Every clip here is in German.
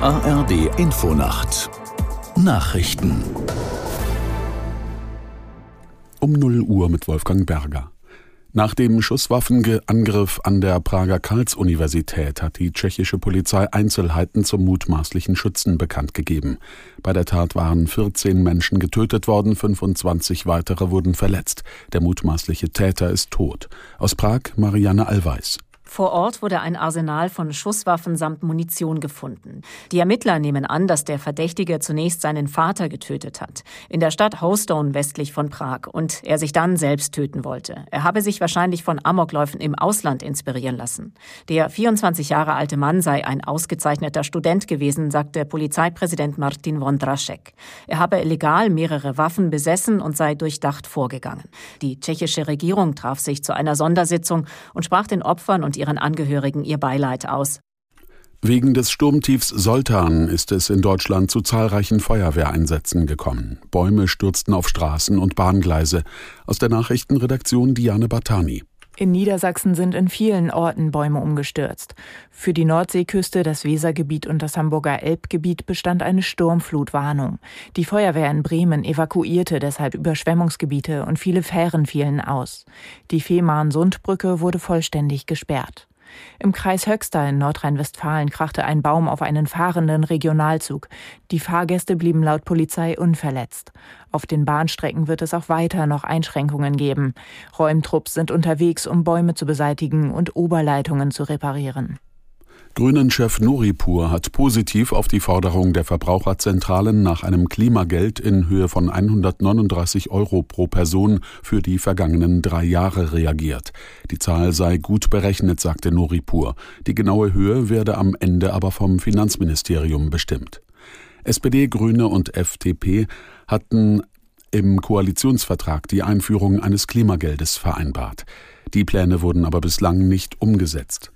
ARD Infonacht Nachrichten um 0 Uhr mit Wolfgang Berger. Nach dem Schusswaffenangriff an der Prager Karls-Universität hat die tschechische Polizei Einzelheiten zum mutmaßlichen Schützen bekannt gegeben. Bei der Tat waren 14 Menschen getötet worden, 25 weitere wurden verletzt. Der mutmaßliche Täter ist tot. Aus Prag Marianne Allweis. Vor Ort wurde ein Arsenal von Schusswaffen samt Munition gefunden. Die Ermittler nehmen an, dass der Verdächtige zunächst seinen Vater getötet hat, in der Stadt Hostone westlich von Prag, und er sich dann selbst töten wollte. Er habe sich wahrscheinlich von Amokläufen im Ausland inspirieren lassen. Der 24 Jahre alte Mann sei ein ausgezeichneter Student gewesen, sagte Polizeipräsident Martin Wondraschek. Er habe legal mehrere Waffen besessen und sei durchdacht vorgegangen. Die tschechische Regierung traf sich zu einer Sondersitzung und sprach den Opfern und ihren Angehörigen ihr Beileid aus. Wegen des Sturmtiefs Soltan ist es in Deutschland zu zahlreichen Feuerwehreinsätzen gekommen. Bäume stürzten auf Straßen und Bahngleise. Aus der Nachrichtenredaktion Diane Batani. In Niedersachsen sind in vielen Orten Bäume umgestürzt. Für die Nordseeküste, das Wesergebiet und das Hamburger Elbgebiet bestand eine Sturmflutwarnung. Die Feuerwehr in Bremen evakuierte deshalb Überschwemmungsgebiete und viele Fähren fielen aus. Die Fehmarn-Sundbrücke wurde vollständig gesperrt. Im Kreis Höxter in Nordrhein-Westfalen krachte ein Baum auf einen fahrenden Regionalzug. Die Fahrgäste blieben laut Polizei unverletzt. Auf den Bahnstrecken wird es auch weiter noch Einschränkungen geben. Räumtrupps sind unterwegs, um Bäume zu beseitigen und Oberleitungen zu reparieren. Grünen-Chef Nuripur hat positiv auf die Forderung der Verbraucherzentralen nach einem Klimageld in Höhe von 139 Euro pro Person für die vergangenen drei Jahre reagiert. Die Zahl sei gut berechnet, sagte Nuripur. Die genaue Höhe werde am Ende aber vom Finanzministerium bestimmt. SPD, Grüne und FDP hatten im Koalitionsvertrag die Einführung eines Klimageldes vereinbart. Die Pläne wurden aber bislang nicht umgesetzt.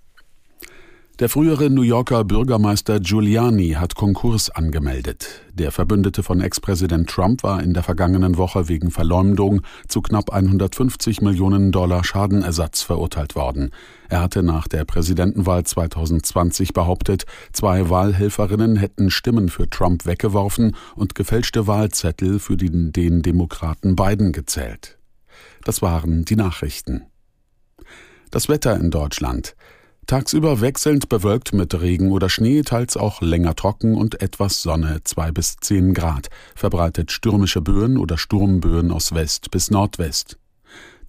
Der frühere New Yorker Bürgermeister Giuliani hat Konkurs angemeldet. Der Verbündete von Ex-Präsident Trump war in der vergangenen Woche wegen Verleumdung zu knapp 150 Millionen Dollar Schadenersatz verurteilt worden. Er hatte nach der Präsidentenwahl 2020 behauptet, zwei Wahlhelferinnen hätten Stimmen für Trump weggeworfen und gefälschte Wahlzettel für den, den Demokraten Biden gezählt. Das waren die Nachrichten. Das Wetter in Deutschland. Tagsüber wechselnd bewölkt mit Regen oder Schnee, teils auch länger trocken und etwas Sonne, zwei bis zehn Grad, verbreitet stürmische Böen oder Sturmböen aus West bis Nordwest.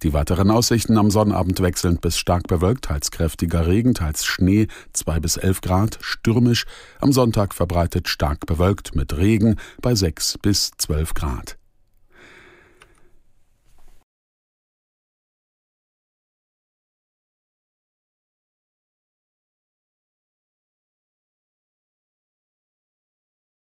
Die weiteren Aussichten am Sonnabend wechselnd bis stark bewölkt, teils kräftiger Regen, teils Schnee, zwei bis elf Grad, stürmisch, am Sonntag verbreitet stark bewölkt mit Regen bei sechs bis zwölf Grad.